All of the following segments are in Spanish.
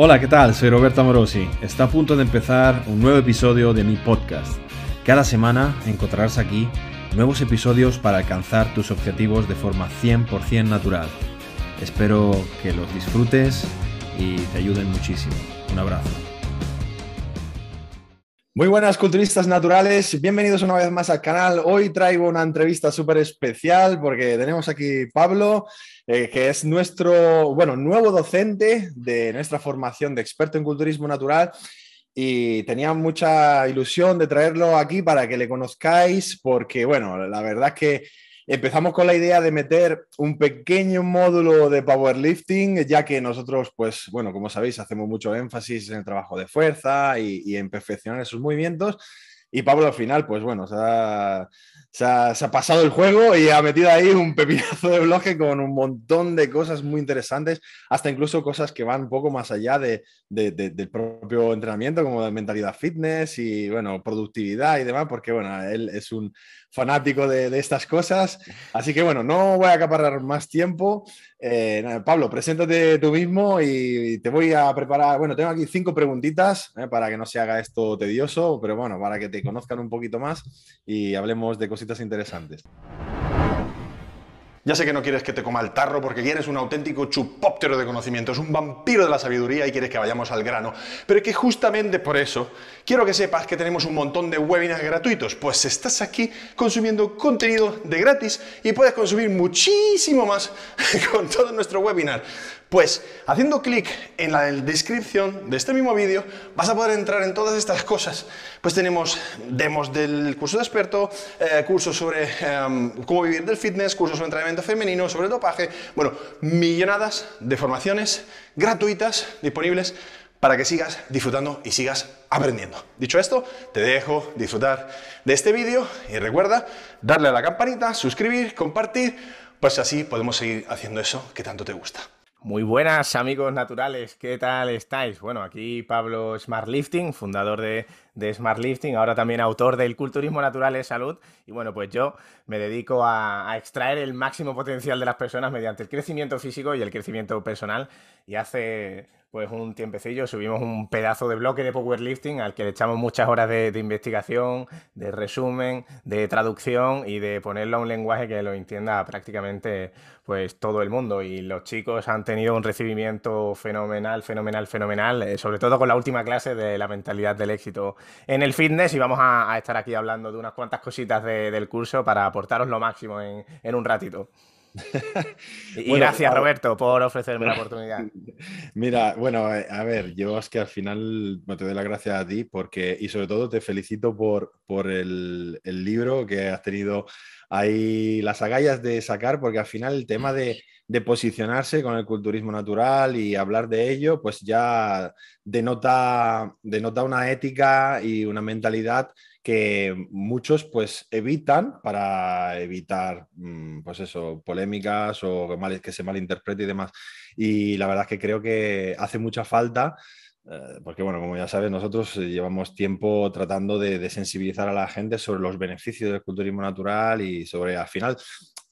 Hola, ¿qué tal? Soy Roberto Amorosi. Está a punto de empezar un nuevo episodio de mi podcast. Cada semana encontrarás aquí nuevos episodios para alcanzar tus objetivos de forma 100% natural. Espero que los disfrutes y te ayuden muchísimo. Un abrazo. Muy buenas culturistas naturales, bienvenidos una vez más al canal. Hoy traigo una entrevista súper especial porque tenemos aquí Pablo, eh, que es nuestro, bueno, nuevo docente de nuestra formación de experto en culturismo natural y tenía mucha ilusión de traerlo aquí para que le conozcáis porque, bueno, la verdad es que empezamos con la idea de meter un pequeño módulo de powerlifting, ya que nosotros, pues, bueno, como sabéis, hacemos mucho énfasis en el trabajo de fuerza y, en perfeccionar esos movimientos. Y Pablo al final, pues bueno, se ha, se ha, pasado el juego y ha metido ahí un pepinazo de bloque con un montón de cosas muy interesantes, hasta incluso cosas que van un poco más allá de, del propio entrenamiento, como de mentalidad fitness y, bueno, productividad y demás, porque, bueno, él es un fanático de, estas cosas. Así que, bueno, no voy a acaparar más tiempo. Eh, Pablo, preséntate tú mismo y te voy a preparar, bueno, tengo aquí cinco preguntitas eh, para que no se haga esto tedioso, pero bueno, para que te conozcan un poquito más y hablemos de cositas interesantes. Ya sé que no quieres que te coma el tarro porque quieres un auténtico chupóptero de conocimientos, un vampiro de la sabiduría y quieres que vayamos al grano. Pero que justamente por eso quiero que sepas que tenemos un montón de webinars gratuitos, pues estás aquí consumiendo contenido de gratis y puedes consumir muchísimo más con todo nuestro webinar. Pues haciendo clic en la descripción de este mismo vídeo vas a poder entrar en todas estas cosas. Pues tenemos demos del curso de experto, eh, cursos sobre em, cómo vivir del fitness, cursos sobre entrenamiento femenino, sobre dopaje, bueno, millonadas de formaciones gratuitas disponibles para que sigas disfrutando y sigas aprendiendo. Dicho esto, te dejo disfrutar de este vídeo y recuerda darle a la campanita, suscribir, compartir, pues así podemos seguir haciendo eso que tanto te gusta. Muy buenas amigos naturales, ¿qué tal estáis? Bueno, aquí Pablo Smartlifting, fundador de, de Smartlifting, ahora también autor del Culturismo Natural es Salud. Y bueno, pues yo me dedico a, a, extraer el máximo potencial de las personas mediante el crecimiento físico y el crecimiento personal. Y hace pues un tiempecillo subimos un pedazo de bloque de powerlifting al que le echamos muchas horas de, investigación, de resumen, de traducción y de ponerlo a un lenguaje que lo entienda prácticamente pues todo el mundo. Y los chicos han tenido un recibimiento fenomenal, fenomenal, fenomenal, eh, sobre todo con la última clase de la mentalidad del éxito en el fitness y vamos a, estar aquí hablando de unas cuantas cositas del curso para aportaros lo máximo en un ratito. y gracias, Roberto, por ofrecerme la oportunidad. Mira, bueno, eh, a ver, yo es que al final te doy las gracias a ti porque, y sobre todo te felicito por, por el, el libro que has tenido ahí las agallas de sacar, porque al final el tema de, de, posicionarse con el culturismo natural y hablar de ello, pues ya denota, denota una ética y una mentalidad que muchos pues evitan para evitar mm, pues eso, polémicas o que se malinterprete y demás. Y la verdad es que creo que hace mucha falta porque bueno, como ya sabes, nosotros llevamos tiempo tratando de, sensibilizar a la gente sobre los beneficios del culturismo natural y sobre al final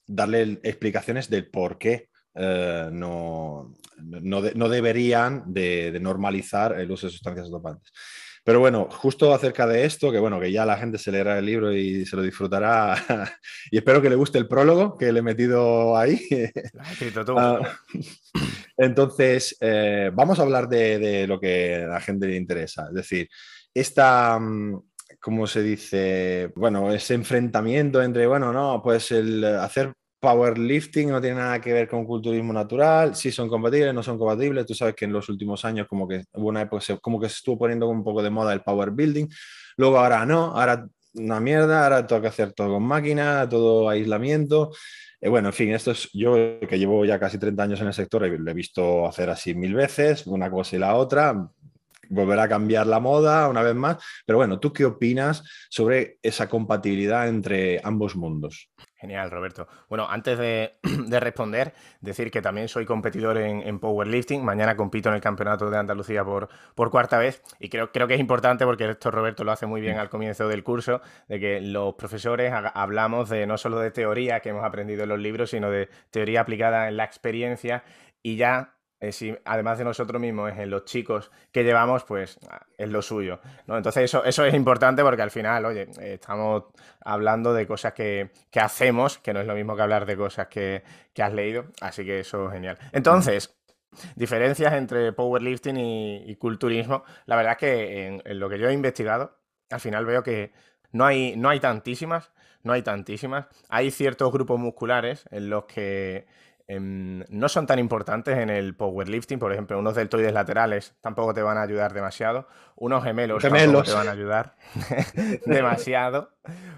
darle explicaciones del por qué eh, no, no, deberían de, normalizar el uso de sustancias dopantes. Pero bueno, justo acerca de esto, que bueno, que ya la gente se leerá el libro y se lo disfrutará. y espero que le guste el prólogo que le he metido ahí. Ah, entonces, eh, vamos a hablar de, lo que a la gente le interesa. Es decir, esta, mm, ¿cómo se dice? Bueno, ese enfrentamiento entre, bueno, no, pues el hacer powerlifting no tiene nada que ver con culturismo natural, si son compatibles, no son compatibles. Tú sabes que en los últimos años como que hubo una época como que se estuvo poniendo un poco de moda el power building, luego ahora no, ahora una mierda, ahora tengo que hacer todo con máquina, todo aislamiento. Eh, bueno, en fin, esto es yo que llevo ya casi 30 años en el sector, lo he visto hacer así mil veces, una cosa y la otra, volverá a cambiar la moda una vez más. Pero bueno, ¿tú qué opinas sobre esa compatibilidad entre ambos mundos? Genial, Roberto. Bueno, antes de, responder, decir que también soy competidor en, powerlifting. Mañana compito en el Campeonato de Andalucía por, por cuarta vez y creo, creo que es importante porque esto Roberto lo hace muy bien al comienzo del curso, de que los profesores hablamos de no solo de teoría que hemos aprendido en los libros, sino de teoría aplicada en la experiencia y ya eh, además de nosotros mismos, es en los chicos que llevamos, pues es lo suyo. ¿no? Entonces eso, eso es importante porque al final, oye, estamos hablando de cosas que, hacemos, que no es lo mismo que hablar de cosas que, has leído, así que eso es genial. Entonces, diferencias entre powerlifting y, culturismo. La verdad es que en, lo que yo he investigado, al final veo que no hay, no hay tantísimas, no hay tantísimas. Hay ciertos grupos musculares en los que Em, no son tan importantes en el powerlifting. Por ejemplo, unos deltoides laterales tampoco te van a ayudar demasiado. Unos gemelos, tampoco te van a ayudar demasiado.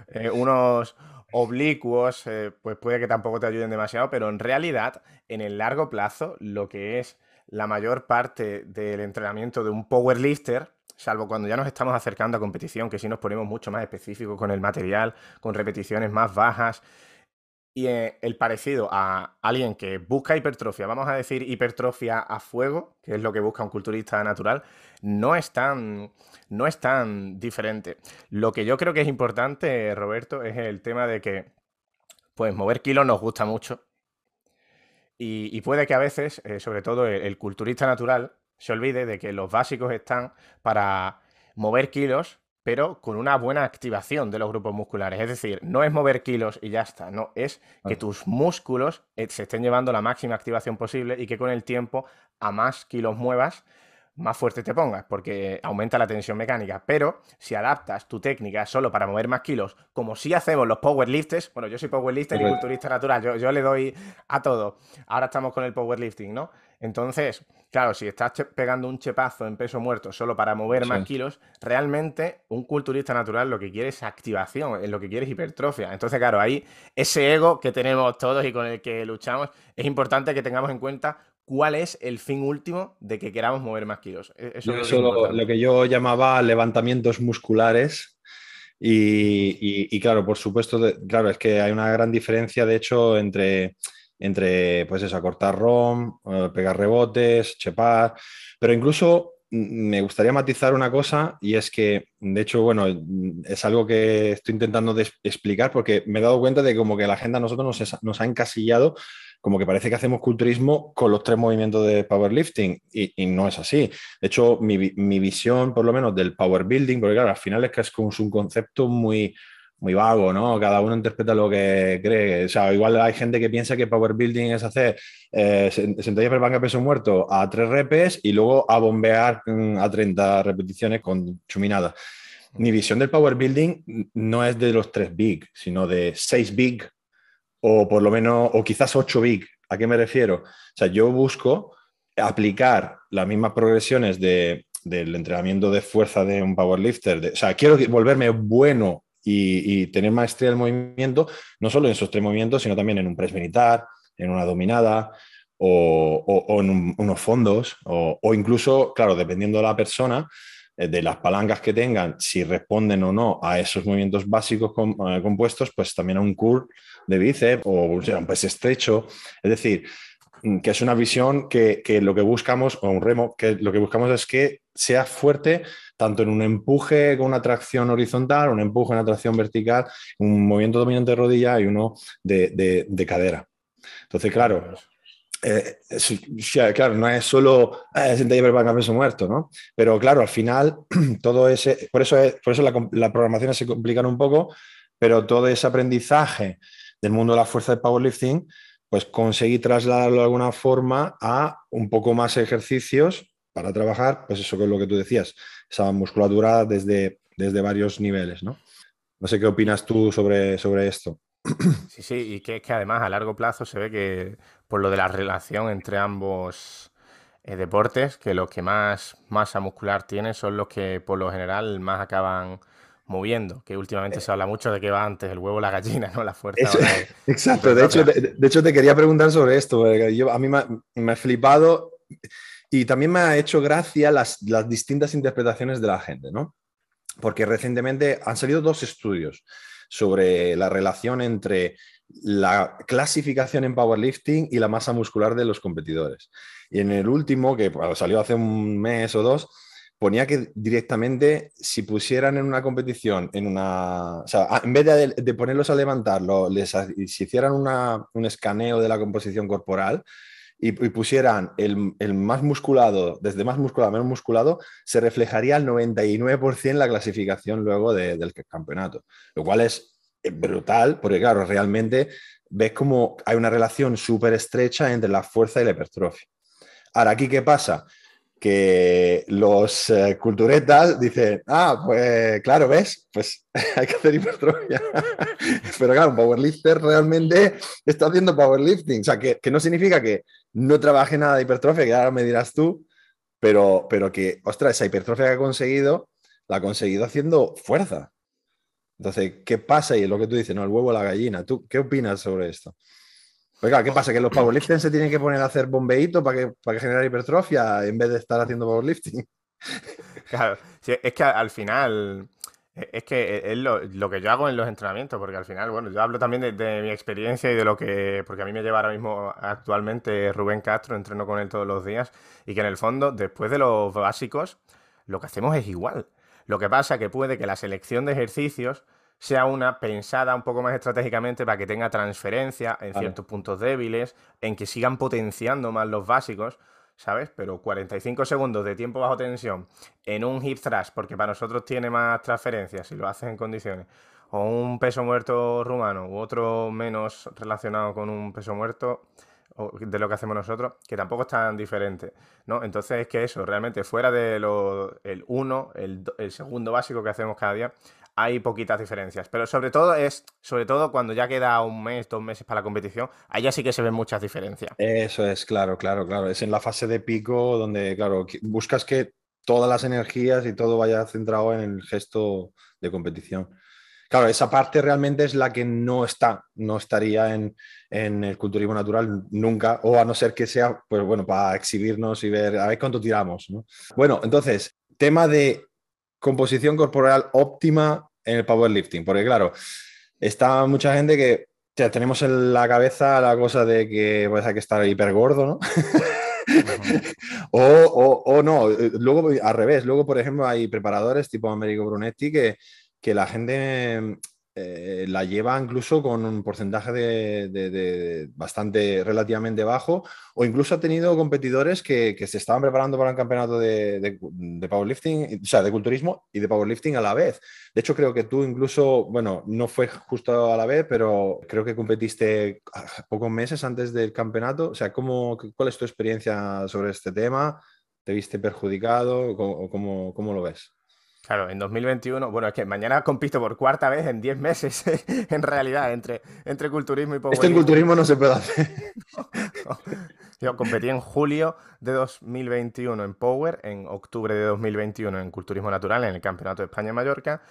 Eh, unos oblicuos, eh, pues puede que tampoco te ayuden demasiado, pero en realidad, en el largo plazo, lo que es la mayor parte del entrenamiento de un powerlifter, salvo cuando ya nos estamos acercando a competición, que si nos ponemos mucho más específicos con el material, con repeticiones más bajas, y eh, el parecido a alguien que busca hipertrofia, vamos a decir hipertrofia a fuego, que es lo que busca un culturista natural, no es tan, no es tan diferente. Lo que yo creo que es importante, Roberto, es el tema de que pues mover kilos nos gusta mucho. Y, puede que a veces, eh, sobre todo el culturista natural, se olvide de que los básicos están para mover kilos pero con una buena activación de los grupos musculares. Es decir, no es mover kilos y ya está, no, es que tus músculos eh, se estén llevando la máxima activación posible y que con el tiempo, a más kilos muevas, más fuerte te pongas, porque aumenta la tensión mecánica. Pero si adaptas tu técnica solo para mover más kilos, como si hacemos los powerlifters, bueno, yo soy powerlifter y culturista natural, yo, yo le doy a todo. Ahora estamos con el powerlifting, ¿no? Entonces, claro, si estás pegando un chepazo en peso muerto solo para mover más kilos, realmente un culturista natural lo que quiere es activación, es lo que quiere es hipertrofia. Entonces, claro, ahí ese ego que tenemos todos y con el que luchamos, es importante que tengamos en cuenta cuál es el fin último de que queramos mover más kilos. E-, eso, es lo, que yo llamaba levantamientos musculares. Y, claro, por supuesto, claro, es que hay una gran diferencia, de hecho, entre entre, pues eso, acortar ROM, eh, pegar rebotes, chepar, pero incluso me gustaría matizar una cosa y es que, de hecho, bueno, es algo que estoy intentando explicar porque me he dado cuenta de como que la agenda a nosotros nos, ha encasillado como que parece que hacemos culturismo con los tres movimientos de powerlifting y, no es así. De hecho, mi, mi, visión, por lo menos, del power building, porque claro, al final es que es como un concepto muy, muy vago, ¿no? Cada uno interpreta lo que cree. O sea, igual hay gente que piensa que power building es hacer eh, sentadillas per banca peso muerto a tres repes y luego a bombear mm, a 30 repeticiones con chuminada. Mi visión del power building no es de los tres big, sino de seis big o por lo menos, o quizás ocho big. ¿A qué me refiero? O sea, yo busco aplicar las mismas progresiones de, del entrenamiento de fuerza de un powerlifter. De, o sea, quiero volverme bueno y, tener maestría del movimiento, no solo en esos tres movimientos, sino también en un press militar, en una dominada o, en unos fondos, o, incluso, claro, dependiendo de la persona, eh, de las palancas que tengan, si responden o no a esos movimientos básicos eh, compuestos, pues también a un curl de bíceps o un press estrecho. Es decir, mm, que es una visión que, que, lo que buscamos, o un remo, que lo que buscamos es que sea fuerte tanto en un empuje con una tracción horizontal, un empuje una tracción vertical, un movimiento dominante de rodilla y uno de, cadera. Entonces, claro, eh, claro, no es solo eh, sentadilla para peso muerto, ¿no? Pero claro, al final, todo ese, por eso, por eso las la programaciones se complican un poco, pero todo ese aprendizaje del mundo de la fuerza de powerlifting, pues conseguí trasladarlo de alguna forma a un poco más ejercicios para trabajar, pues eso que es lo que tú decías, esa musculatura desde, desde varios niveles, ¿no? No sé qué opinas tú sobre, sobre esto. Sí, sí, y que es que además a largo plazo se ve que por lo de la relación entre ambos eh, deportes, que los que más masa muscular tienen son los que por lo general más acaban moviendo, que últimamente se habla mucho de que va antes el huevo o la gallina, ¿no? La fuerza. exacto, de hecho, de, hecho te quería preguntar sobre esto, yo, a mí me, me ha flipado y también me ha hecho gracia las, distintas interpretaciones de la gente, ¿no? Porque recientemente han salido dos estudios sobre la relación entre la clasificación en powerlifting y la masa muscular de los competidores. Y en el último, que salió hace un mes o dos, ponía que directamente si pusieran en una competición, en una, o sea, en vez de, ponerlos a levantarlo, les si hicieran un escaneo de la composición corporal, y, pusieran el, más musculado, desde más musculado a menos musculado, se reflejaría al 99% la clasificación luego del campeonato, lo cual es brutal, porque claro, realmente ves como hay una relación súper estrecha entre la fuerza y la hipertrofia. Ahora, ¿aquí qué pasa? Que los eh, culturetas dicen, ah, pues claro, ¿ves? Pues hay que hacer hipertrofia. Pero claro, un powerlifter realmente está haciendo powerlifting. O sea, que, no significa que no trabaje nada de hipertrofia, que ahora me dirás tú, pero, pero que, ostras, esa hipertrofia que ha conseguido, la ha conseguido haciendo fuerza. Entonces, ¿qué pasa? Y es lo que tú dices, ¿no? El huevo a la gallina. ¿Tú qué opinas sobre esto? Oiga, ¿qué pasa? ¿Que los powerlifters se tienen que poner a hacer bombeíto para que, para genere hipertrofia en vez de estar haciendo powerlifting? Claro, es que al final es que es lo, que yo hago en los entrenamientos, porque al final, bueno, yo hablo también de, mi experiencia y de lo que, porque a mí me lleva ahora mismo actualmente Rubén Castro, entreno con él todos los días, y que en el fondo, después de los básicos, lo que hacemos es igual. Lo que pasa que puede que la selección de ejercicios sea una pensada un poco más estratégicamente para que tenga transferencia en ciertos puntos débiles, en que sigan potenciando más los básicos, ¿sabes? Pero 45 segundos de tiempo bajo tensión en un hip thrust, porque para nosotros tiene más transferencia si lo haces en condiciones, o un peso muerto rumano u otro menos relacionado con un peso muerto, de lo que hacemos nosotros, que tampoco es tan diferente, ¿no? Entonces es que eso, realmente fuera de lo, el uno, el, segundo básico que hacemos cada día, hay poquitas diferencias. Pero sobre todo es, sobre todo cuando ya queda un mes, dos meses para la competición, allá sí que se ven muchas diferencias. Eso es, claro, claro, claro. Es en la fase de pico donde, claro, buscas que todas las energías y todo vaya centrado en el gesto de competición. Claro, esa parte realmente es la que no está, no estaría en, el culturismo natural nunca, o a no ser que sea, pues bueno, para exhibirnos y ver, a ver cuánto tiramos. Bueno, entonces, tema de composición corporal óptima en el powerlifting, porque claro, está mucha gente que tenemos en la cabeza la cosa de que pues, hay que estar hiper gordo, ¿no? o, o, no, luego al revés, luego por ejemplo hay preparadores tipo Américo Brunetti que que la gente eh, la lleva incluso con un porcentaje de, bastante relativamente bajo, o incluso ha tenido competidores que, se estaban preparando para un campeonato de, powerlifting, o sea, de culturismo y de powerlifting a la vez. De hecho, creo que tú incluso, bueno, no fue justo a la vez, pero creo que competiste pocos meses antes del campeonato. O sea, ¿cómo, ¿cuál es tu experiencia sobre este tema? ¿Te viste perjudicado? ¿Cómo, cómo, cómo lo ves? Claro, en 2021, bueno, es que mañana compito por cuarta vez en 10 meses, en realidad, entre, entre culturismo y. Esto en culturismo no se puede hacer. Yo competí en julio de 2021 en Power, en octubre de 2021 en Culturismo Natural, en el Campeonato de España en Mallorca,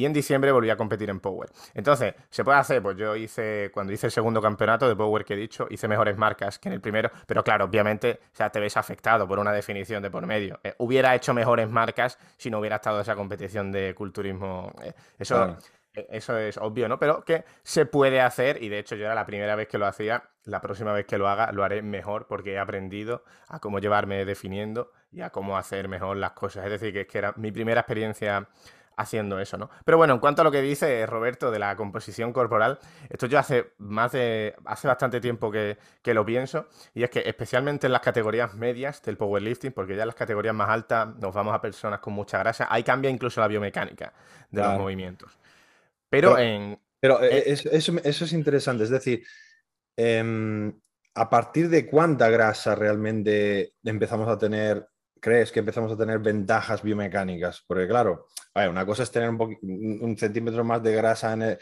y en diciembre volví a competir en Power. Entonces, ¿se puede hacer? Pues yo hice, cuando hice el segundo campeonato de Power que he dicho, hice mejores marcas que en el primero, pero claro, obviamente, o sea, te ves afectado por una definición de por medio. Eh, hubiera hecho mejores marcas si no hubiera estado esa competición de culturismo. Eh, eso, eh, eso es obvio, ¿no? Pero que se puede hacer, y de hecho yo era la primera vez que lo hacía, la próxima vez que lo haga lo haré mejor porque he aprendido a cómo llevarme definiendo y a cómo hacer mejor las cosas. Es decir, que es que era mi primera experiencia haciendo eso, ¿no? Pero bueno, en cuanto a lo que dice Roberto de la composición corporal, esto yo hace más de. hace bastante tiempo que, lo pienso, y es que especialmente en las categorías medias del powerlifting, porque ya en las categorías más altas nos vamos a personas con mucha grasa, ahí cambia incluso la biomecánica de los movimientos. Pero, en. Pero eh, eso, es interesante, es decir. Em, ¿A partir de cuánta grasa realmente empezamos a tener crees que empezamos a tener ventajas biomecánicas? Porque claro, una cosa es tener un, centímetro más de grasa en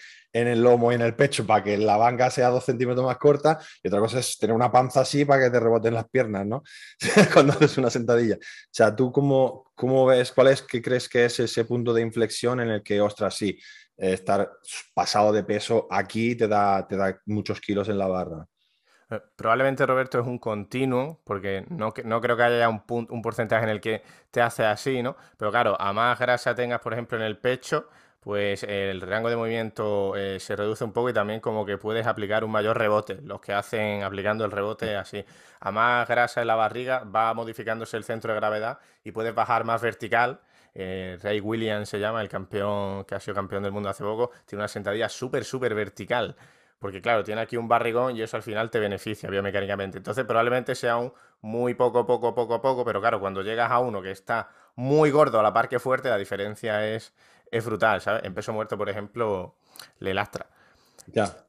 el, lomo y en el pecho para que la banca sea dos centímetros más corta y otra cosa es tener una panza así para que te reboten las piernas, ¿no? Cuando haces una sentadilla. O sea, ¿tú cómo, cómo ves, cuál es, qué crees que es ese punto de inflexión en el que, ostras, sí, estar pasado de peso aquí te da, te da muchos kilos en la barra? Eh, probablemente, Roberto, es un continuo, porque no, no creo que haya un, un porcentaje en el que te hace así, ¿no? Pero claro, a más grasa tengas, por ejemplo, en el pecho, pues el rango de movimiento eh, se reduce un poco y también como que puedes aplicar un mayor rebote. Los que hacen aplicando el rebote así. A más grasa en la barriga va modificándose el centro de gravedad y puedes bajar más vertical. Eh, Ray Williams se llama, el campeón que ha sido campeón del mundo hace poco, tiene una sentadilla súper, súper vertical porque claro, tiene aquí un barrigón y eso al final te beneficia biomecánicamente. Entonces probablemente sea un muy poco, poco, poco, poco, pero claro, cuando llegas a uno que está muy gordo a la par que fuerte, la diferencia es, es brutal. En peso muerto, por ejemplo, le lastra. Ya.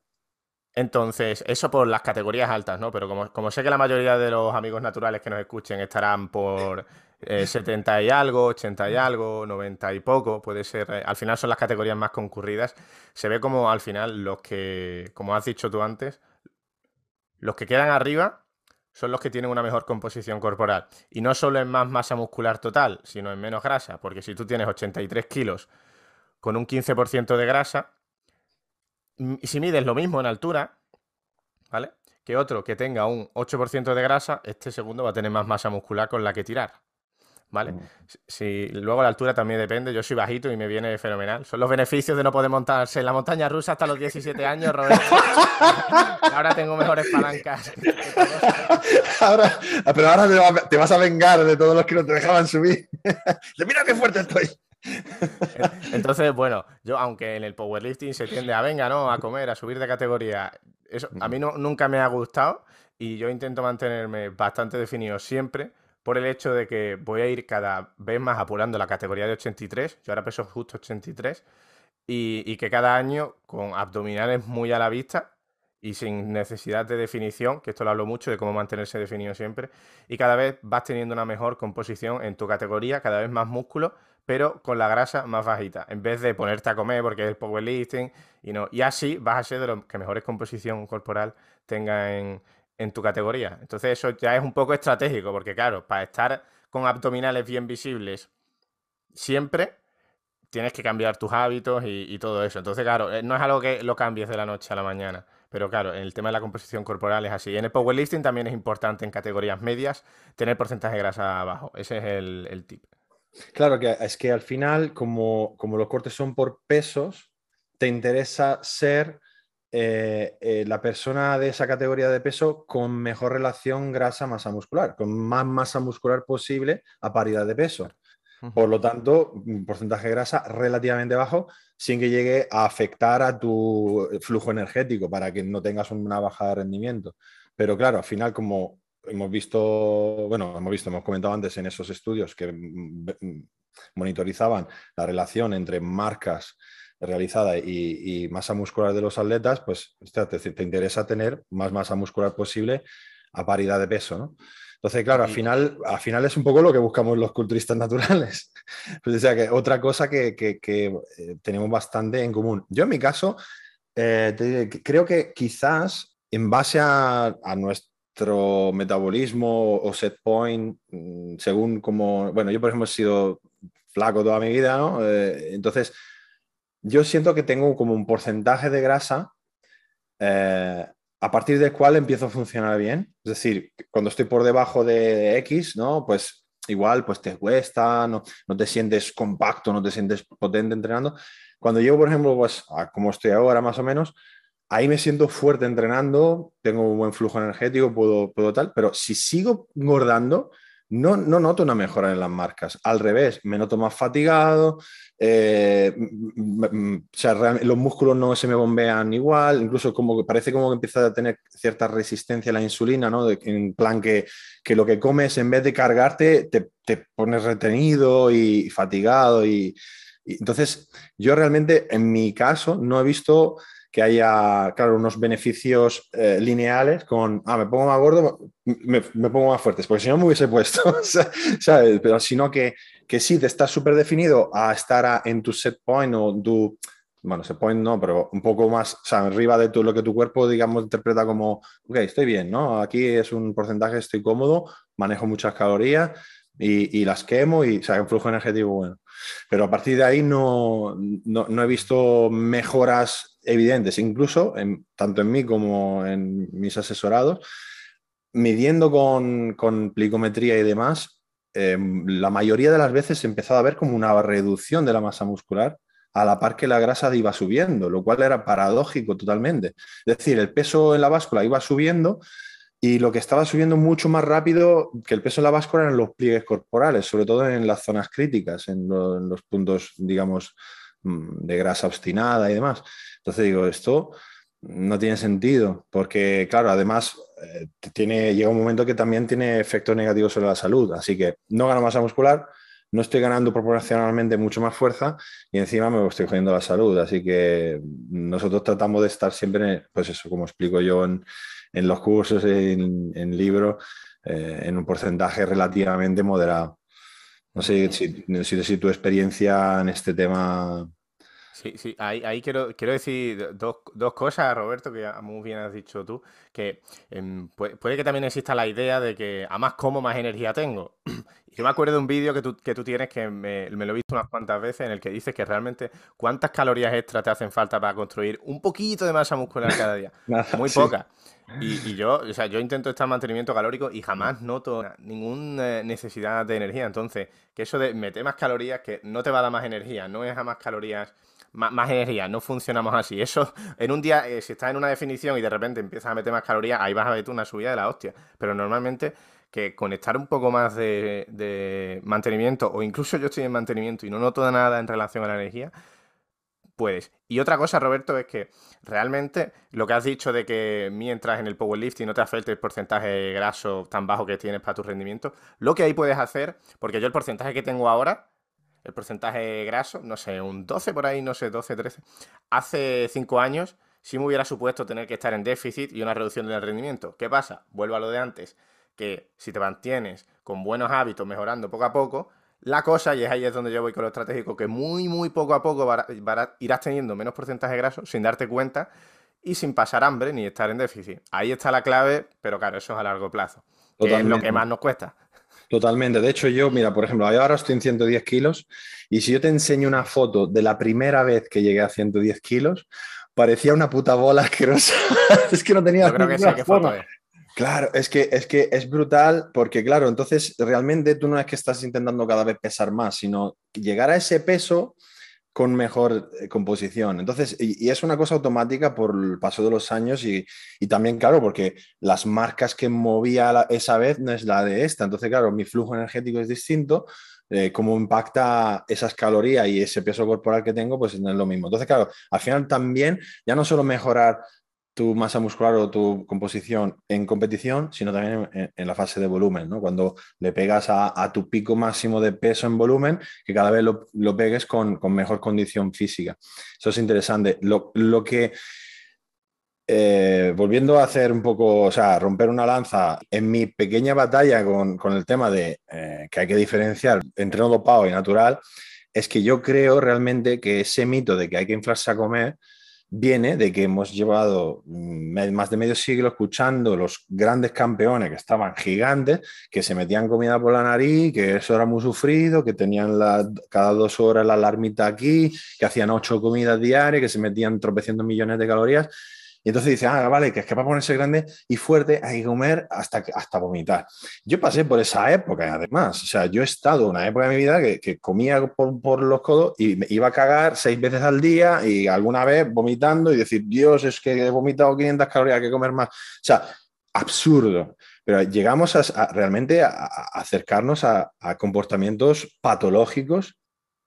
Entonces, eso por las categorías altas, ¿no? Pero como, como sé que la mayoría de los amigos naturales que nos escuchen estarán por 70 eh, y algo, 80 y algo, 90 y poco, puede ser, eh, al final son las categorías más concurridas, se ve como al final los que, como has dicho tú antes, los que quedan arriba son los que tienen una mejor composición corporal. Y no solo en más masa muscular total, sino en menos grasa, porque si tú tienes 83 kilos con un 15% de grasa, si mides lo mismo en altura, ¿vale? Que otro que tenga un 8% de grasa, este segundo va a tener más masa muscular con la que tirar. ¿Vale? Mm. Si, luego la altura también depende. Yo soy bajito y me viene fenomenal. Son los beneficios de no poder montarse en la montaña rusa hasta los 17 años, Roberto. ahora tengo mejores palancas. ahora, pero ahora te, vas a vengar de todos los que no te dejaban subir. Mira qué fuerte estoy. Entonces, bueno, yo aunque en el powerlifting se tiende a venga, ¿no? A comer, a subir de categoría, eso a mí no, nunca me ha gustado y yo intento mantenerme bastante definido siempre por el hecho de que voy a ir cada vez más apurando la categoría de 83, yo ahora peso justo 83, y, y que cada año con abdominales muy a la vista y sin necesidad de definición, que esto lo hablo mucho de cómo mantenerse definido siempre, y cada vez vas teniendo una mejor composición en tu categoría, cada vez más músculo pero con la grasa más bajita, en vez de ponerte a comer porque es powerlifting y no. Y así vas a ser de los que mejores composición corporal tenga en, tu categoría. Entonces eso ya es un poco estratégico, porque claro, para estar con abdominales bien visibles siempre, tienes que cambiar tus hábitos y, todo eso. Entonces, claro, eh, no es algo que lo cambies de la noche a la mañana. Pero claro, en el tema de la composición corporal es así. En el powerlifting también es importante en categorías medias tener porcentaje de grasa bajo. Ese es el, el tip. Claro, que es que al final, como, los cortes son por pesos, te interesa ser eh, eh, la persona de esa categoría de peso con mejor relación grasa-masa muscular, con más masa muscular posible a paridad de peso. Por lo tanto, un porcentaje de grasa relativamente bajo sin que llegue a afectar a tu flujo energético para que no tengas una baja de rendimiento. Pero claro, al final, como hemos visto, bueno, hemos visto, hemos comentado antes en esos estudios que monitorizaban la relación entre marcas realizada y, masa muscular de los atletas, pues te, interesa tener más masa muscular posible a paridad de peso, ¿no? Entonces, claro, al final, al final es un poco lo que buscamos los culturistas naturales. Pues, o sea, que otra cosa que, eh, tenemos bastante en común. Yo en mi caso, eh, creo que quizás en base a, a, nuestro metabolismo o set point, mm, según como, bueno, yo por ejemplo he sido flaco toda mi vida, ¿no? Eh, entonces, yo siento que tengo como un porcentaje de grasa eh, a partir del cual empiezo a funcionar bien. Es decir, cuando estoy por debajo de X, ¿no? Pues igual, pues te cuesta, no, no te sientes compacto, no te sientes potente entrenando. Cuando llego, por ejemplo, pues como estoy ahora más o menos, ahí me siento fuerte entrenando, tengo un buen flujo energético, puedo, puedo tal, pero si sigo engordando, no, no noto una mejora en las marcas. Al revés, me noto más fatigado, eh, los músculos no se me bombean igual, incluso como que parece como que empieza a tener cierta resistencia a la insulina, ¿no? en plan que, lo que comes en vez de cargarte te, te pones retenido y fatigado. y entonces, yo realmente en mi caso no he visto que haya, claro, unos beneficios eh, lineales con, ah, me pongo más gordo, me, pongo más fuerte, porque si no me hubiese puesto, ¿sabes? Pero sino que, que sí, te estás súper definido a estar en tu set point o tu, bueno, set point no, pero un poco más, arriba de tu, lo que tu cuerpo, digamos, interpreta como, ok, estoy bien, ¿no? Aquí es un porcentaje, estoy cómodo, manejo muchas calorías y, las quemo y, o un flujo energético bueno. Pero a partir de ahí no, no, no he visto mejoras evidentes, incluso tanto en mí como en mis asesorados, midiendo con, con plicometría y demás, em, la mayoría de las veces he empezado a ver como una reducción de la masa muscular a la par que la grasa iba subiendo, lo cual era paradójico totalmente. Es decir, el peso en la báscula iba subiendo y lo que estaba subiendo mucho más rápido que el peso en la báscula eran los pliegues corporales, sobre todo en las zonas críticas, en, en los puntos, digamos, mm, de grasa obstinada y demás. Entonces digo, esto no tiene sentido, porque claro, además eh, tiene, llega un momento que también tiene efectos negativos sobre la salud, así que no gano masa muscular, no estoy ganando proporcionalmente mucho más fuerza y encima me estoy jodiendo la salud, así que nosotros tratamos de estar siempre, pues eso, como explico yo en, los cursos, en, en libros, eh, en un porcentaje relativamente moderado. No sé si, si, si tu experiencia en este tema Sí, sí, ahí, quiero, quiero decir dos, cosas, Roberto, que muy bien has dicho tú, que em, puede, que también exista la idea de que a más como, más energía tengo. Yo me acuerdo de un vídeo que tú, que tú tienes que me, lo he visto unas cuantas veces en el que dices que realmente cuántas calorías extra te hacen falta para construir un poquito de masa muscular cada día. muy pocas. Y, yo, o sea, yo intento estar en mantenimiento calórico y jamás noto ninguna necesidad de energía. Entonces, que eso de meter más calorías, que no te va a dar más energía, no es a más calorías más, energía. No funcionamos así. Eso, en un día, eh, si estás en una definición y de repente empiezas a meter más calorías, ahí vas a ver una subida de la hostia. Pero normalmente que conectar un poco más de, mantenimiento, o incluso yo estoy en mantenimiento y no noto nada en relación a la energía, puedes. Y otra cosa, Roberto, es que realmente lo que has dicho de que mientras en el powerlifting no te afecte el porcentaje graso tan bajo que tienes para tu rendimiento, lo que ahí puedes hacer, porque yo el porcentaje que tengo ahora el porcentaje graso, no sé, un 12 por ahí, no sé, 12, 13. Hace 5 años sí me hubiera supuesto tener que estar en déficit y una reducción del rendimiento. ¿Qué pasa? Vuelvo a lo de antes, que si te mantienes con buenos hábitos mejorando poco a poco, la cosa, y es ahí es donde yo voy con lo estratégico, que muy, muy poco a poco irás teniendo menos porcentaje graso sin darte cuenta y sin pasar hambre ni estar en déficit. Ahí está la clave, pero claro, eso es a largo plazo. Que es lo que más nos cuesta. Totalmente. De hecho, yo, mira, por ejemplo, ahora estoy en 110 kilos y si yo te enseño una foto de la primera vez que llegué a 110 kilos, parecía una puta bola asquerosa. es que no tenía creo que forma. Claro, es que, es que es brutal porque, claro, entonces realmente tú no es que estás intentando cada vez pesar más, sino llegar a ese peso con mejor eh, composición. Entonces, y, es una cosa automática por el paso de los años y, también, claro, porque las marcas que movía esa vez no es la de esta. Entonces, claro, mi flujo energético es distinto. Eh, cómo impacta esas calorías y ese peso corporal que tengo, pues no es lo mismo. Entonces, claro, al final también ya no solo mejorar tu masa muscular o tu composición en competición, sino también en, la fase de volumen, ¿no? Cuando le pegas a, tu pico máximo de peso en volumen, que cada vez lo, pegues con, mejor condición física. Eso es interesante. Lo, que, eh, volviendo a hacer un poco, o sea, romper una lanza, en mi pequeña batalla con, el tema de eh, que hay que diferenciar entre no dopado y natural, es que yo creo realmente que ese mito de que hay que inflarse a comer, viene de que hemos llevado mm, más de medio siglo escuchando los grandes campeones que estaban gigantes, que se metían comida por la nariz, que eso era muy sufrido, que tenían cada dos horas la alarmita aquí, que hacían ocho comidas diarias, que se metían tropecientos millones de calorías y entonces dice, ah, vale, que es que para ponerse grande y fuerte hay que comer hasta, hasta vomitar. Yo pasé por esa época, además. O sea, yo he estado una época de mi vida que, comía por, por, los codos y me iba a cagar seis veces al día y alguna vez vomitando y decir, Dios, es que he vomitado 500 calorías, hay que comer más. O sea, absurdo. Pero llegamos a, realmente a, acercarnos a, comportamientos patológicos.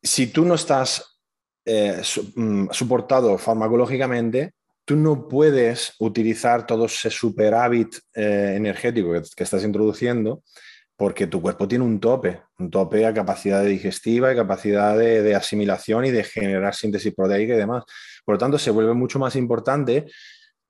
Si tú no estás eh, mm, soportado farmacológicamente, tú no puedes utilizar todo ese superávit eh, energético que, estás introduciendo porque tu cuerpo tiene un tope, un tope a capacidad digestiva y capacidad de, asimilación y de generar síntesis proteica y demás. Por lo tanto, se vuelve mucho más importante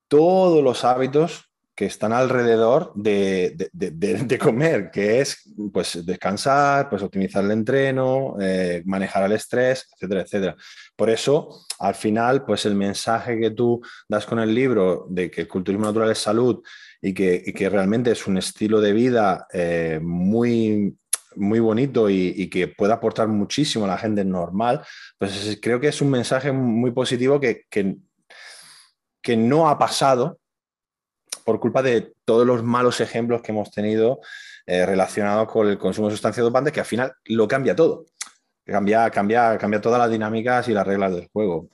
todos los hábitos que están alrededor de, comer, que es pues, descansar, pues, optimizar el entreno, eh, manejar el estrés, etcétera, etcétera. Por eso, al final, pues el mensaje que tú das con el libro de que el culturismo natural es salud y que, realmente es un estilo de vida eh, muy, muy bonito y, que puede aportar muchísimo a la gente normal, pues creo que es un mensaje muy positivo que, que, que no ha pasado por culpa de todos los malos ejemplos que hemos tenido eh, relacionados con el consumo de sustancias dopantes, que al final lo cambia todo. Cambia, cambia, cambia todas las dinámicas y las reglas del juego.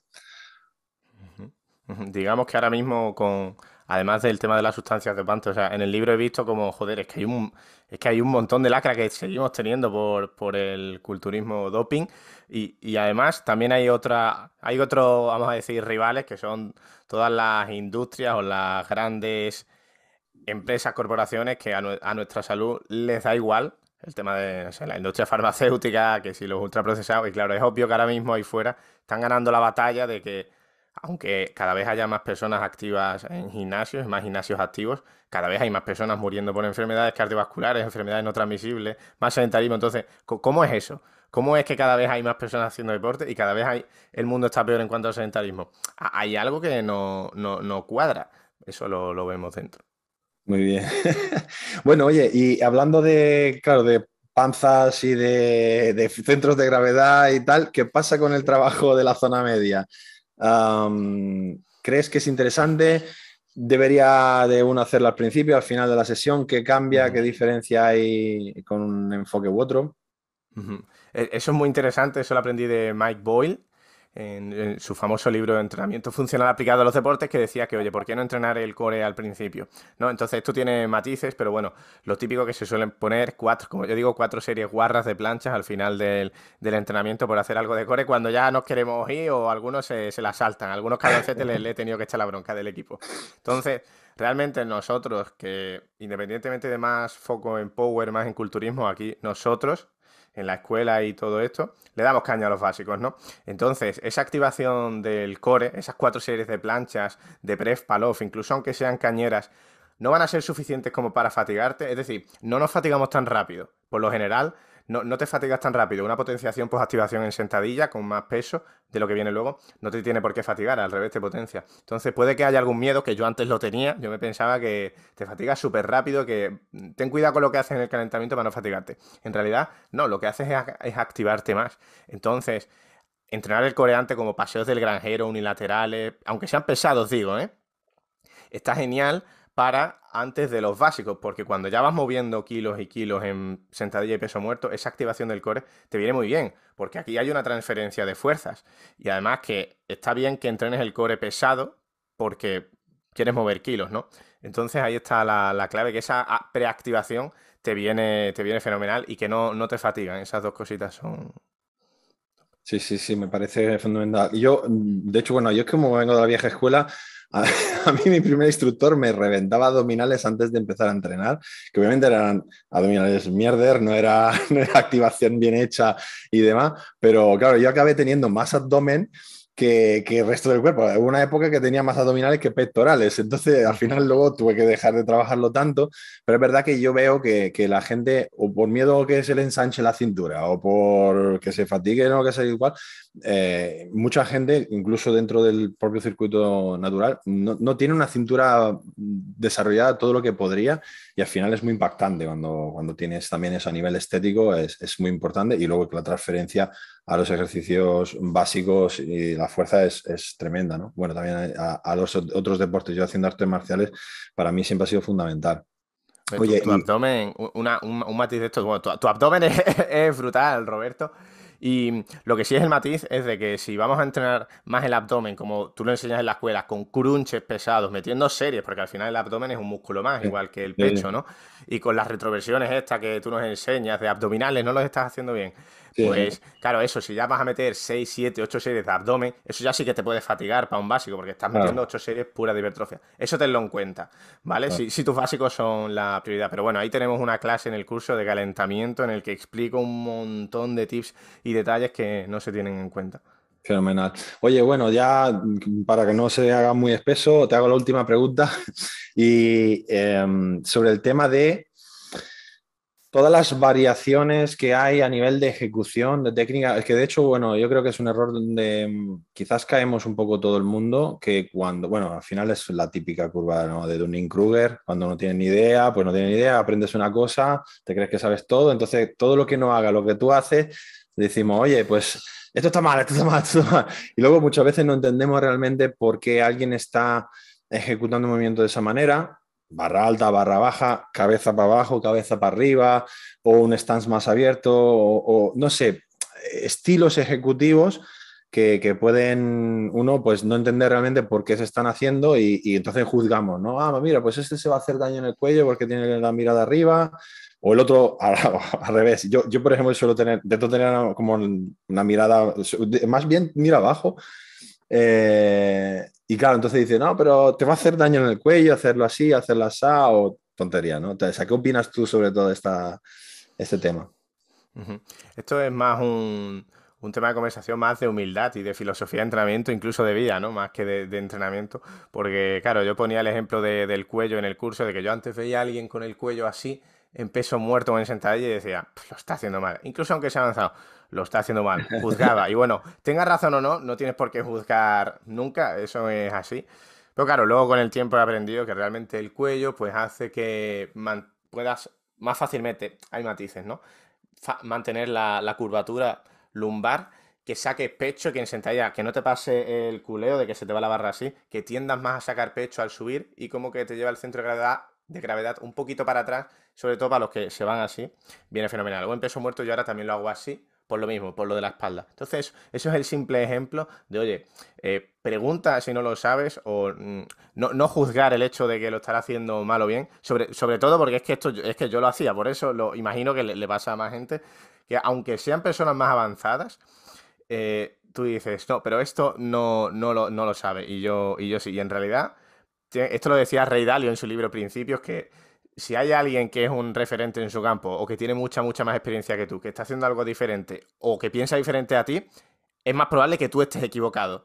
Digamos que ahora mismo con además del tema de las sustancias de panto. O sea, en el libro he visto como, joder, es que hay un, es que hay un montón de lacra que seguimos teniendo por, por el culturismo doping. Y, y, además también hay otra, hay otros, vamos a decir, rivales que son todas las industrias o las grandes empresas, corporaciones que a, a nuestra salud les da igual el tema de la industria farmacéutica, que si los ultraprocesados, y claro, es obvio que ahora mismo ahí fuera están ganando la batalla de que, aunque cada vez haya más personas activas en gimnasios, más gimnasios activos, cada vez hay más personas muriendo por enfermedades cardiovasculares, enfermedades no transmisibles, más sedentarismo. Entonces, ¿cómo es eso? ¿Cómo es que cada vez hay más personas haciendo deporte y cada vez hay, el mundo está peor en cuanto al sedentarismo? Hay algo que no, cuadra. Eso lo, lo vemos dentro. Muy bien. bueno, oye, y hablando de, claro, de panzas y de, centros de gravedad y tal, ¿qué pasa con el trabajo de la zona media? ¿Crees que es interesante? ¿Debería de uno hacerlo al principio, al final de la sesión? ¿Qué cambia? ¿Qué diferencia hay con un enfoque u otro? E, eso es muy interesante, eso lo aprendí de Mike Boyle, en, su famoso libro de entrenamiento funcional aplicado a los deportes que decía que, oye, ¿por qué no entrenar el core al principio? ¿No? Entonces esto tiene matices, pero bueno, lo típico que se suelen poner cuatro, como yo digo, cuatro series guarras de planchas al final del, entrenamiento por hacer algo de core cuando ya nos queremos ir o algunos se, la saltan, algunos cabecetes les, le he tenido que echar la bronca del equipo. Entonces, realmente nosotros, que independientemente de más foco en power, más en culturismo, aquí nosotros en la escuela y todo esto, le damos caña a los básicos, ¿no? Entonces, esa activación del core, esas cuatro series de planchas, de pref, palof, incluso aunque sean cañeras, no van a ser suficientes como para fatigarte. Es decir, no nos fatigamos tan rápido. Por lo general, no, te fatigas tan rápido. Una potenciación post-activación en sentadilla con más peso de lo que viene luego no te tiene por qué fatigar, al revés te potencia. Entonces puede que haya algún miedo que yo antes lo tenía. Yo me pensaba que te fatigas súper rápido, que ten cuidado con lo que haces en el calentamiento para no fatigarte. En realidad, no, lo que haces es, activarte más. Entonces, entrenar el coreante como paseos del granjero, unilaterales, aunque sean pesados, digo, ¿eh? Está genial para antes de los básicos, porque cuando ya vas moviendo kilos y kilos en sentadilla y peso muerto, esa activación del core te viene muy bien, porque aquí hay una transferencia de fuerzas. Y además que está bien que entrenes el core pesado, porque quieres mover kilos, ¿no? Entonces ahí está la, clave, que esa preactivación te viene, te viene fenomenal y que no, no te fatigan. Esas dos cositas son, Sí, sí, sí, me parece fundamental. Yo, de hecho, bueno, yo es como vengo de la vieja escuela, a, mí mi primer instructor me reventaba abdominales antes de empezar a entrenar, que obviamente eran abdominales mierder, no era, no era activación bien hecha y demás, pero claro, yo acabé teniendo más abdomen que, el resto del cuerpo. Hubo una época que tenía más abdominales que pectorales, entonces al final luego tuve que dejar de trabajarlo tanto, pero es verdad que yo veo que, la gente, o por miedo que se le ensanche la cintura, o por que se fatigue, o que sea igual, eh, mucha gente, incluso dentro del propio circuito natural, no, tiene una cintura desarrollada todo lo que podría y al final es muy impactante cuando, cuando tienes también eso a nivel estético, es, es muy importante y luego que la transferencia a los ejercicios básicos y la fuerza es, tremenda, ¿no? Bueno, también a, los otros deportes, yo haciendo artes marciales, para mí siempre ha sido fundamental. Oye, tu, abdomen, un, matiz de esto, tu, abdomen es, brutal, Roberto. Y lo que sí es el matiz es de que si vamos a entrenar más el abdomen, como tú lo enseñas en la escuela, con crunches pesados, metiendo series, porque al final el abdomen es un músculo más, igual que el pecho, ¿no? Y con las retroversiones estas que tú nos enseñas de abdominales, no los estás haciendo bien pues claro, eso, si ya vas a meter 6, 7, 8 series de abdomen, eso ya sí que te puede fatigar para un básico, porque estás metiendo 8 series pura de hipertrofia. Eso tenlo en cuenta, ¿vale? Si, tus básicos son la prioridad. Pero bueno, ahí tenemos una clase en el curso de calentamiento en el que explico un montón de tips y detalles que no se tienen en cuenta. Fenomenal. Oye, bueno, ya para que no se haga muy espeso, te hago la última pregunta. y em, sobre el tema de todas las variaciones que hay a nivel de ejecución, de técnica, es que de hecho, bueno, yo creo que es un error donde mm, quizás caemos un poco todo el mundo, que cuando, bueno, al final es la típica curva ¿no? de Dunning-Kruger, cuando no tienes ni idea, pues no tienes ni idea, aprendes una cosa, te crees que sabes todo, entonces todo lo que no haga lo que tú haces, decimos, oye, pues esto está mal, esto está mal, esto está mal. Y luego muchas veces no entendemos realmente por qué alguien está ejecutando un movimiento de esa manera barra alta, barra baja, cabeza para abajo, cabeza para arriba, o un stance más abierto, o, no sé, estilos ejecutivos que, pueden uno pues no entender realmente por qué se están haciendo y, entonces juzgamos, ¿no? Ah, mira, pues este se va a hacer daño en el cuello porque tiene la mirada arriba o el otro al, revés. Yo, yo, por ejemplo, suelo tener, intento tener como una mirada, más bien mira abajo. Eh, y claro, entonces dice, no, pero te va a hacer daño en el cuello hacerlo así, hacerlo así, o tontería, ¿no? Entonces, ¿qué opinas tú sobre todo esta, este tema? Esto es más un, un tema de conversación más de humildad y de filosofía de entrenamiento, incluso de vida, ¿no? Más que de, entrenamiento. Porque, claro, yo ponía el ejemplo del cuello en el curso, de que yo antes veía a alguien con el cuello así, en peso muerto o en sentadilla, y decía, lo está haciendo mal. Incluso aunque se ha avanzado, lo está haciendo mal. Juzgaba. y bueno, tenga razón o no, no tienes por qué juzgar nunca, eso es así. Pero claro, luego con el tiempo he aprendido que realmente el cuello, pues hace que puedas más fácilmente, hay matices, ¿no? mantener la, la curvatura lumbar, que saques pecho, que en sentadilla, que no te pase el culeo de que se te va la barra así, que tiendas más a sacar pecho al subir y como que te lleva el centro de gravedad, de gravedad un poquito para atrás, sobre todo para los que se van así, viene fenomenal. O en peso muerto yo ahora también lo hago así, por lo mismo, por lo de la espalda. Entonces, eso es el simple ejemplo de, oye, eh, pregunta si no lo sabes o mm, no, juzgar el hecho de que lo estará haciendo mal o bien, sobre, sobre todo porque es que esto es que yo lo hacía, por eso lo imagino que le pasa a más gente, que aunque sean personas más avanzadas, eh, tú dices, no, pero esto no, no, lo, no lo sabe. Y yo, y yo sí. Y en realidad, esto lo decía Rey Dalio en su libro Principios, que si hay alguien que es un referente en su campo o que tiene mucha, mucha más experiencia que tú, que está haciendo algo diferente o que piensa diferente a ti, es más probable que tú estés equivocado.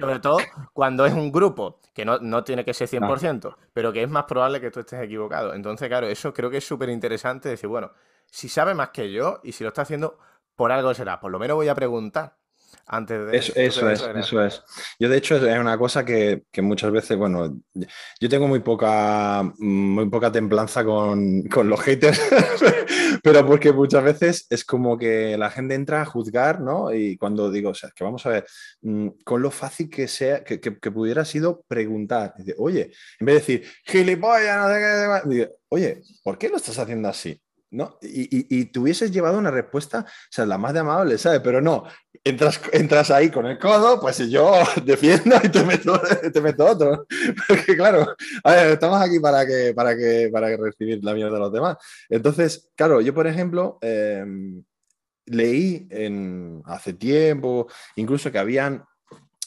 Sobre, todo cuando es un grupo, que no, no tiene que ser 100%, pero que es más probable que tú estés equivocado. Entonces, claro, eso creo que es súper interesante decir, bueno, si sabe más que yo y si lo está haciendo, por algo será. Por lo menos voy a preguntar antes de... Eso, eso es, eso es. Yo de hecho es una cosa que, muchas veces, bueno, yo tengo muy poca, muy poca templanza con, los haters, pero porque muchas veces es como que la gente entra a juzgar, ¿no? Y cuando digo, o sea, que vamos a ver, mm, con lo fácil que sea, que, que, pudiera sido preguntar, oye, en vez de decir, gilipollas, no sé qué, oye, ¿por qué lo estás haciendo así? ¿no? Y, y, te hubieses llevado una respuesta, o sea, la más de amable, ¿sabes? Pero no, entras, entras ahí con el codo, pues yo defiendo y te meto, te meto otro. Porque claro, estamos aquí para que, para que, para recibir la mierda de los demás. Entonces, claro, yo por ejemplo, em, leí en, hace tiempo, incluso que habían,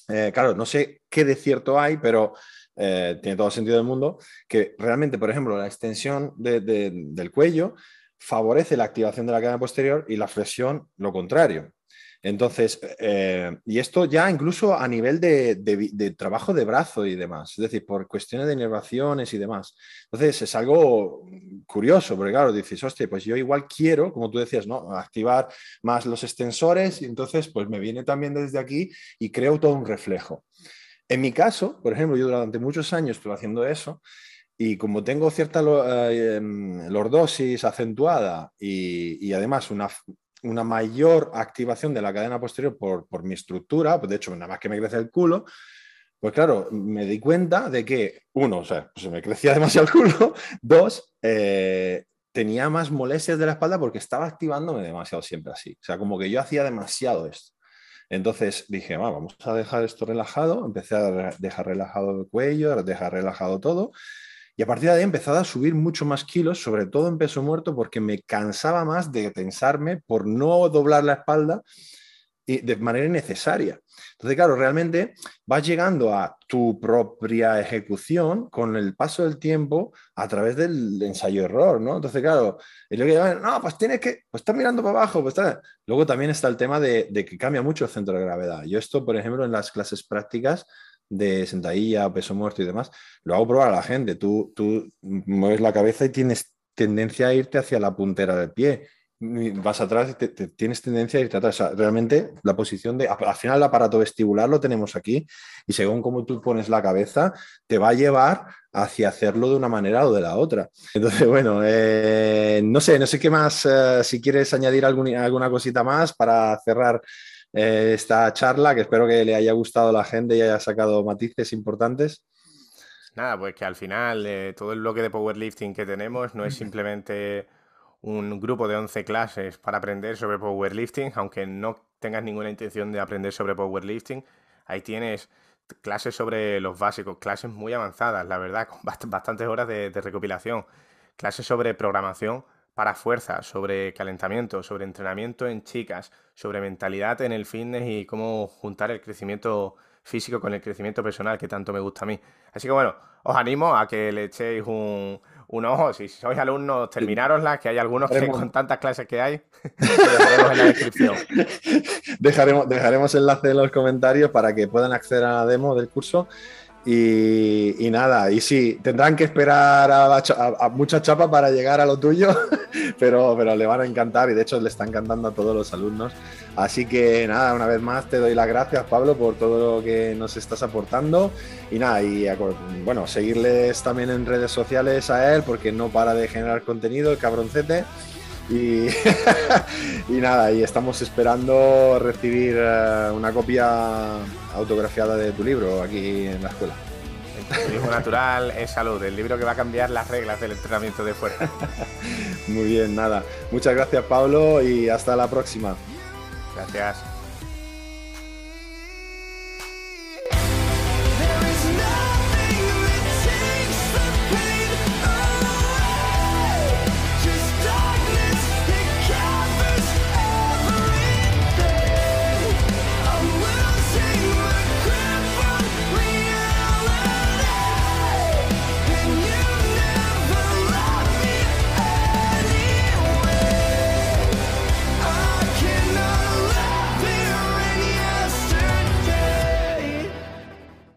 eh, claro, no sé qué de cierto hay, pero... Eh, tiene todo sentido del mundo, que realmente, por ejemplo, la extensión del cuello favorece la activación de la cadena posterior y la flexión lo contrario. Entonces, eh, y esto ya incluso a nivel de, trabajo de brazo y demás, es decir, por cuestiones de inervaciones y demás. Entonces, es algo curioso, porque claro, dices, hostia, pues yo igual quiero, como tú decías, ¿no? Activar más los extensores y entonces, pues me viene también desde aquí y creo todo un reflejo. En mi caso, por ejemplo, yo durante muchos años estuve haciendo eso y como tengo cierta eh, em, lordosis acentuada y, además una, una, mayor activación de la cadena posterior por, por, mi estructura, pues de hecho, nada más que me crece el culo, pues claro, me di cuenta de que, uno, o sea, pues me crecía demasiado el culo, dos, eh, tenía más molestias de la espalda porque estaba activándome demasiado siempre así. O sea, como que yo hacía demasiado esto. Entonces dije, vamos a dejar esto relajado, empecé a dejar relajado el cuello, a dejar relajado todo y a partir de ahí he empezado a subir mucho más kilos, sobre todo en peso muerto, porque me cansaba más de tensarme por no doblar la espalda de manera innecesaria. Entonces, claro, realmente vas llegando a tu propia ejecución con el paso del tiempo a través del ensayo-error, ¿no? Entonces, claro, no, pues tienes que, pues estás mirando para abajo, pues está... Luego también está el tema de, de que cambia mucho el centro de gravedad. Yo esto, por ejemplo, en las clases prácticas, de sentadilla, peso muerto y demás, lo hago probar a la gente. Tú, tú mueves la cabeza y tienes tendencia a irte hacia la puntera del pie. Vas atrás y tienes tendencia a irte atrás. realmente la posición de... Al final el aparato vestibular lo tenemos aquí y según cómo tú pones la cabeza, te va a llevar hacia hacerlo de una manera o de la otra. Entonces, bueno, eh, no sé, no sé qué más, eh, si quieres añadir alguna cosita más para cerrar eh, esta charla, que espero que le haya gustado a la gente y haya sacado matices importantes. Nada, pues que al final eh, todo el bloque de powerlifting que tenemos no es simplemente un grupo de 11 clases para aprender sobre powerlifting, aunque no tengas ninguna intención de aprender sobre powerlifting. Ahí tienes clases sobre los básicos, clases muy avanzadas, la verdad, con bastantes horas de, recopilación, clases sobre programación para fuerza, sobre calentamiento, sobre entrenamiento en chicas, sobre mentalidad en el fitness y cómo juntar el crecimiento físico con el crecimiento personal que tanto me gusta a mí. Así que bueno, os animo a que le echéis un, un ojo. Si sois alumnos, terminarosla, que hay algunos que con tantas clases que hay, en la descripción. Dejaremos, dejaremos enlace en los comentarios para que puedan acceder a la demo del curso y, nada, y sí, tendrán que esperar a, mucha chapa para llegar a lo tuyo, pero, pero le van a encantar y de hecho le está encantando a todos los alumnos. Así que nada, una vez más te doy las gracias Pablo por todo lo que nos estás aportando y nada, y bueno, seguirles también en redes sociales a él porque no para de generar contenido, el cabroncete. Y, y, nada, y estamos esperando recibir eh, una copia autografiada de tu libro aquí en la escuela. El turismo natural es salud, el libro que va a cambiar las reglas del entrenamiento de fuerza. Muy bien, nada. Muchas gracias Pablo y hasta la próxima. Gracias.